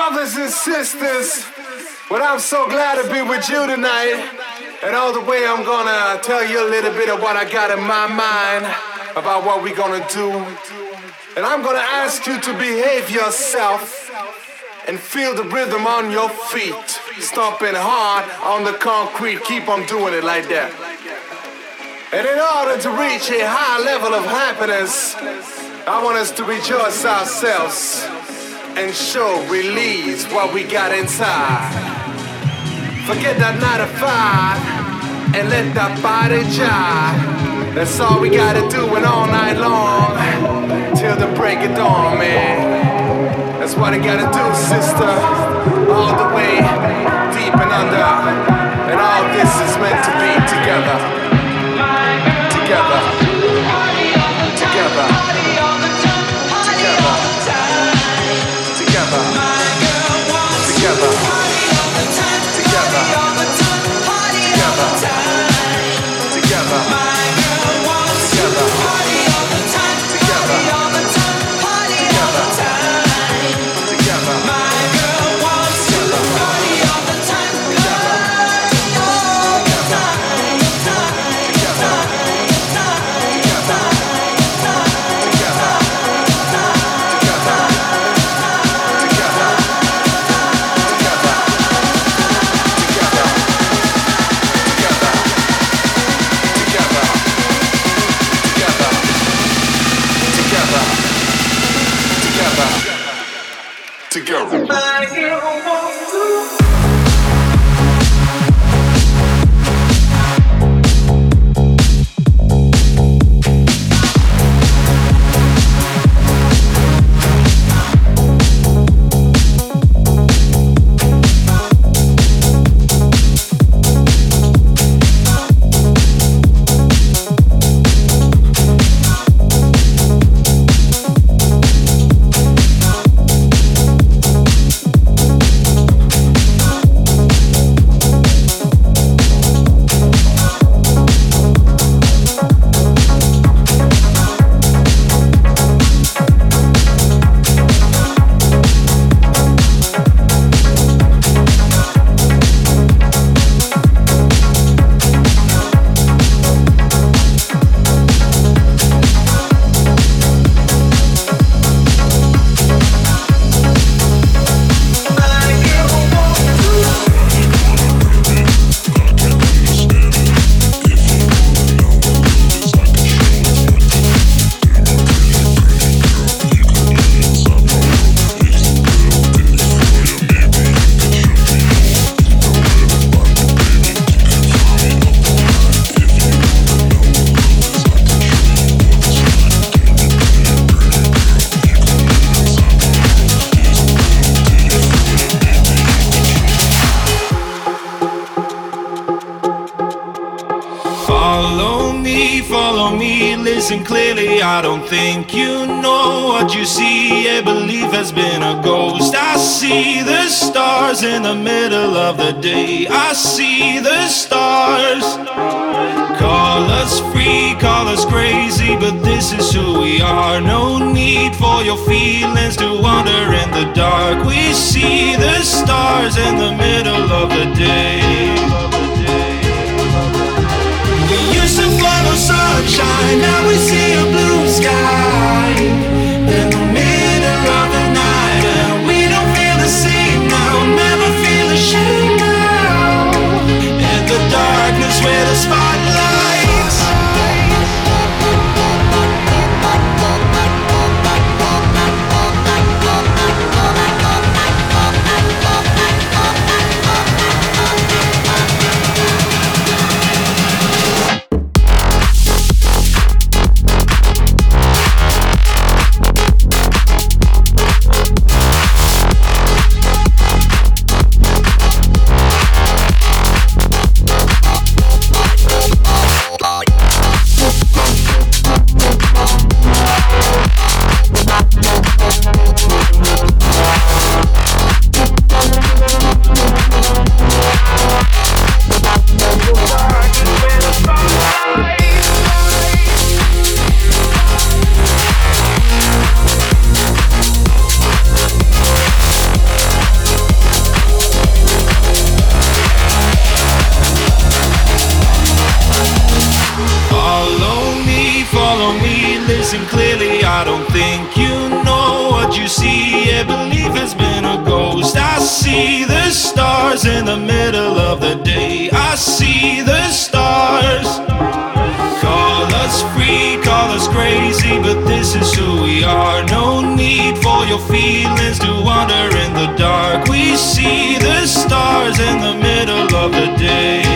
brothers and sisters. Well, I'm so glad to be with you tonight. And all the way, I'm gonna tell you a little bit of what I got in my mind about what we're gonna do. And I'm gonna ask you to behave yourself and feel the rhythm on your feet. Stomping hard on the concrete. Keep on doing it like that. And in order to reach a high level of happiness, I want us to rejoice ourselves and show, release what we got inside. Forget that 9 to 5 and let that body jive. That's all we gotta do and all night long till the break of dawn, man. That's what I gotta do, sister. All the way deep and under. And all this is meant to be together. Stars in the middle of the day. I see the stars. Call us free, call us crazy, but this is who we are. No need for your feelings to wander in the dark. We see the stars in the middle of the day. We used to follow sunshine, now we see feelings to wander in the dark. We see the stars in the middle of the day.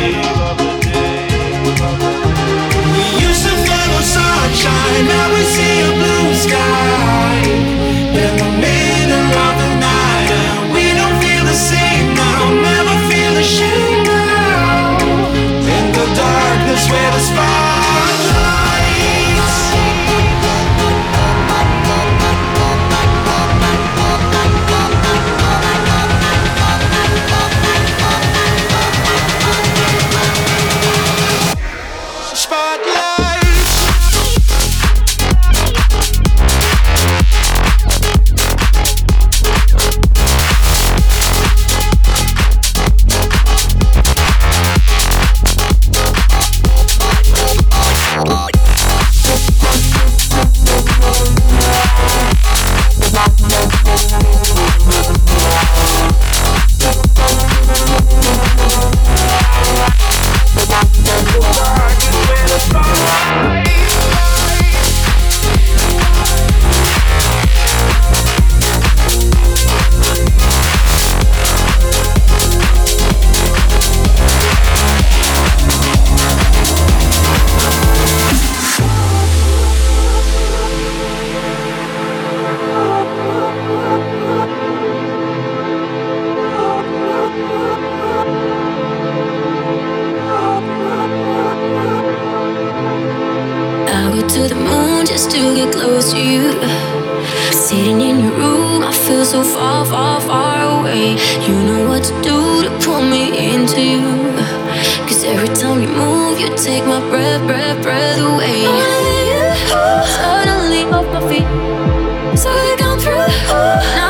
So we've gone through. Oh,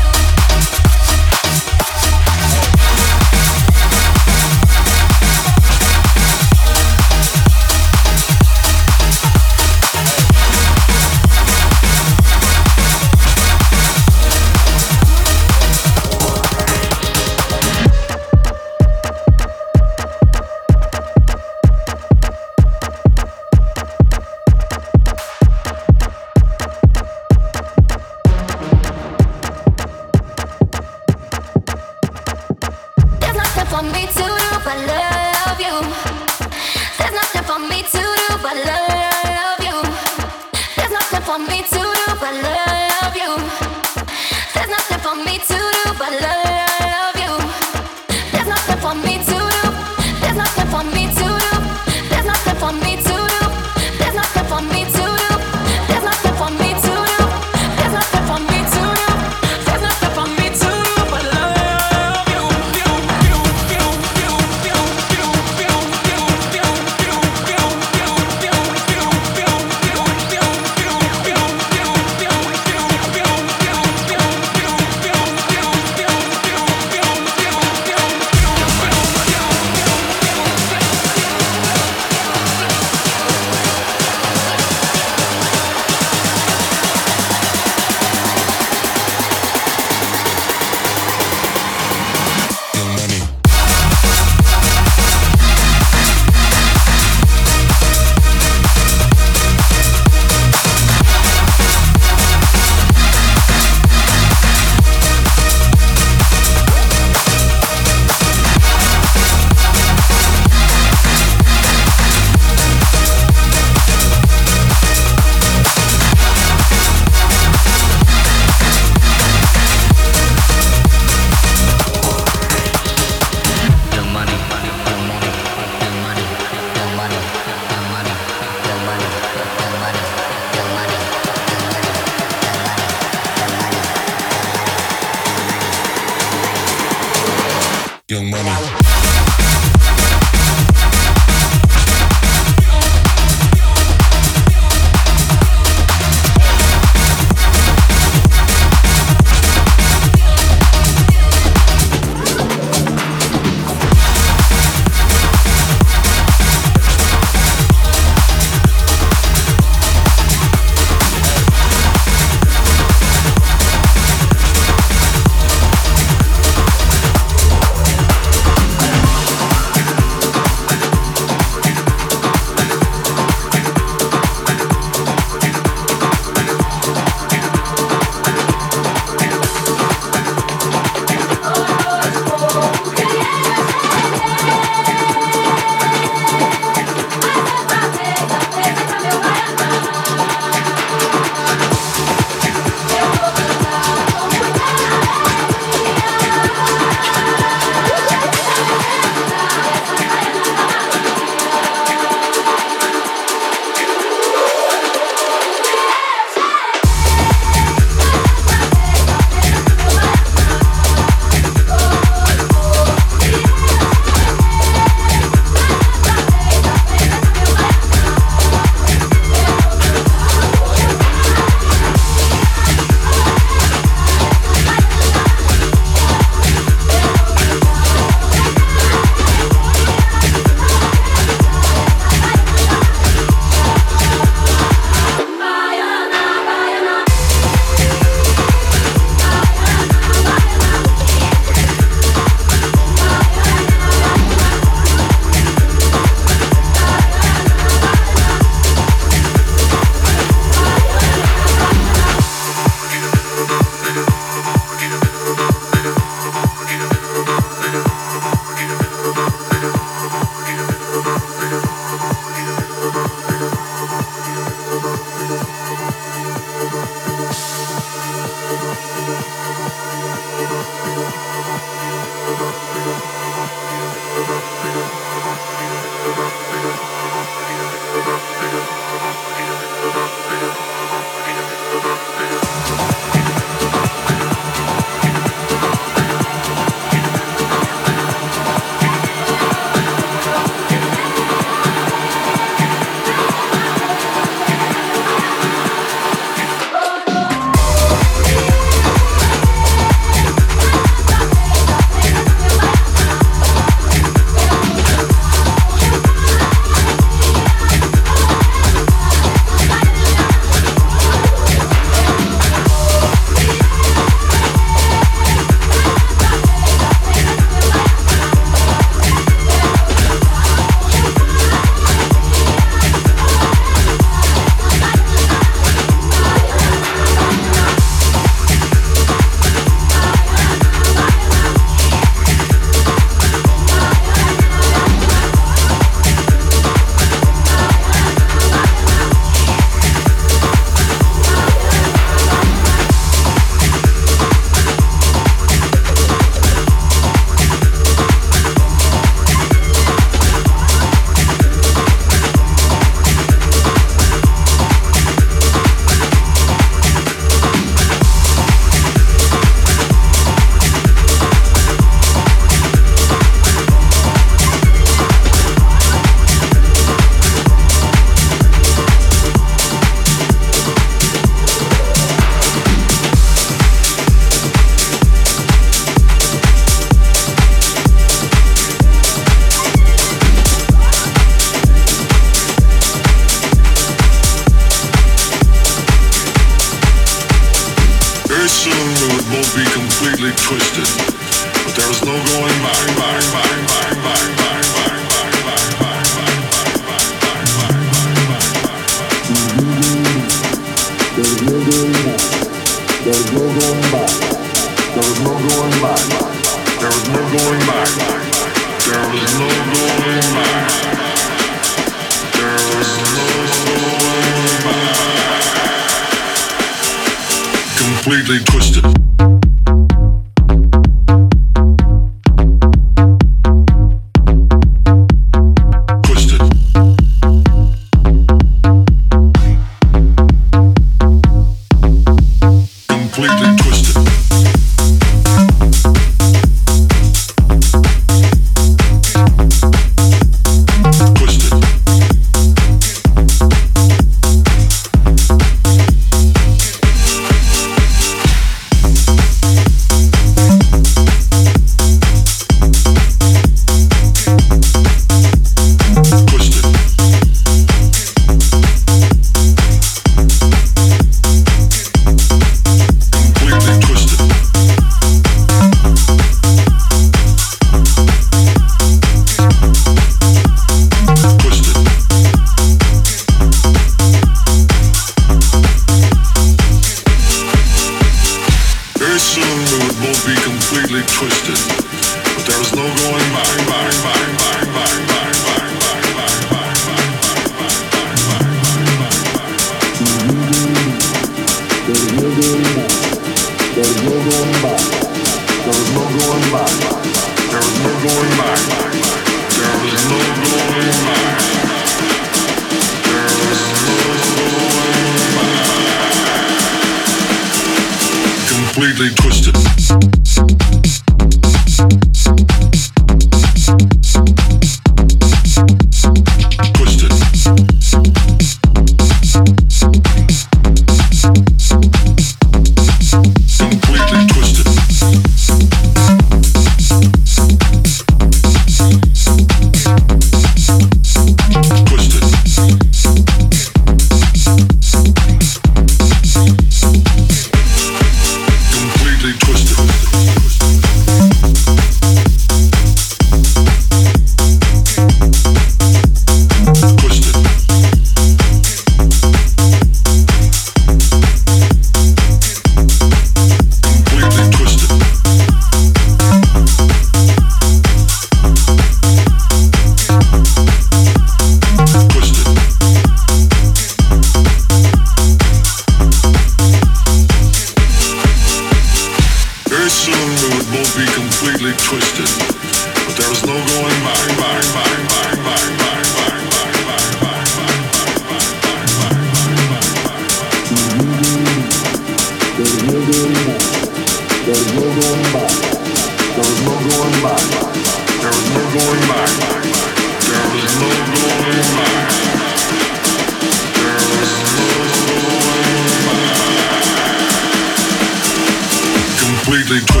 they do.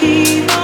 keep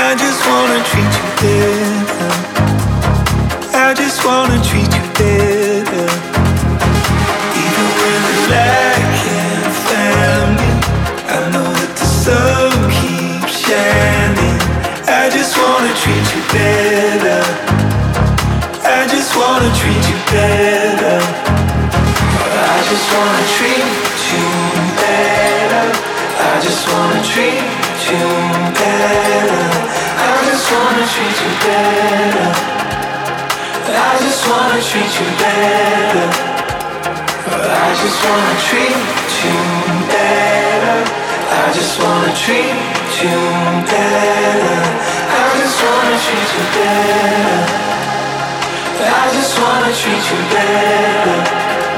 I just wanna treat you better. I just wanna treat you better. Even when we're lacking family, I know that the sun keeps shining. I just wanna treat you better. I just wanna treat you better. I just wanna treat you better. I just wanna treat you wanna treat you better. I just wanna treat you better. I just wanna treat you better. I just wanna treat you better. I just wanna treat you better.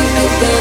think about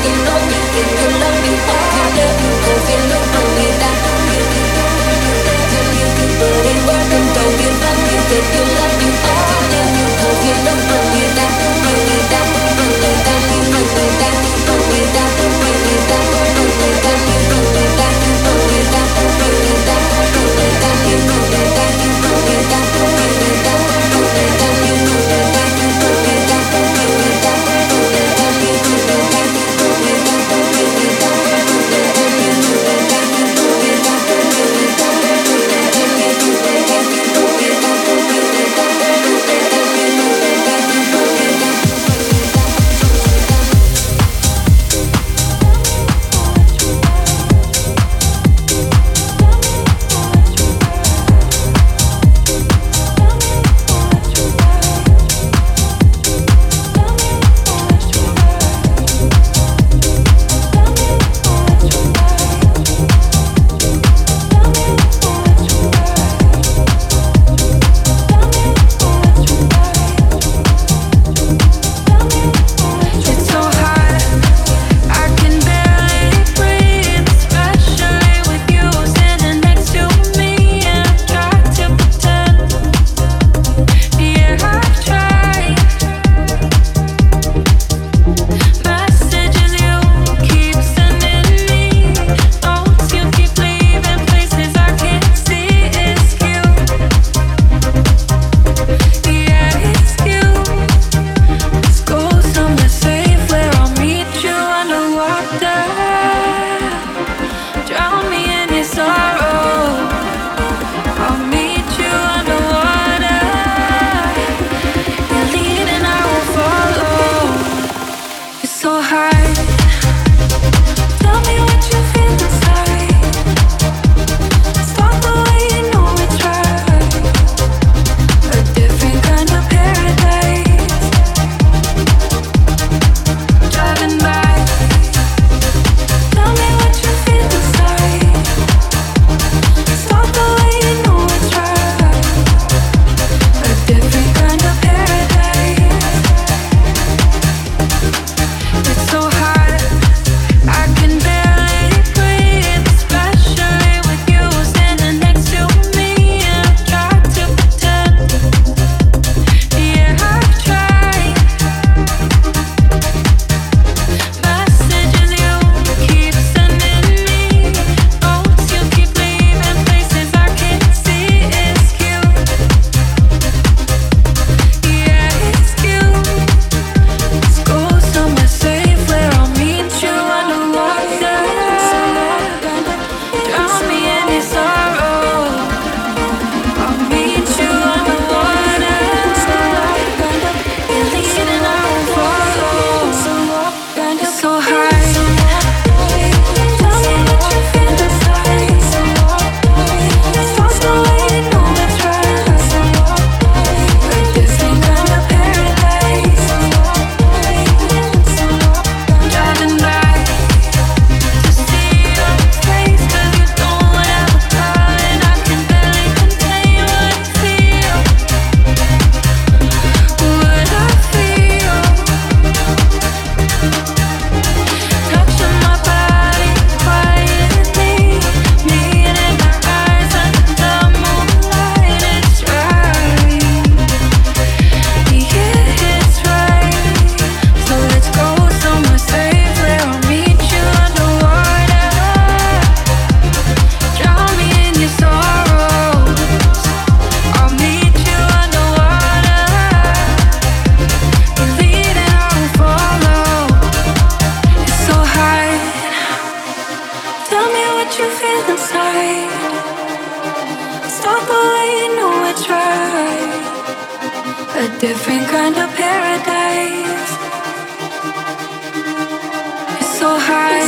so high.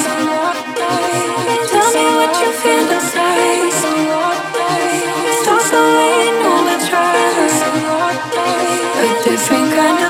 Tell me what you feel inside. Stars the way, no I try. A different kind of.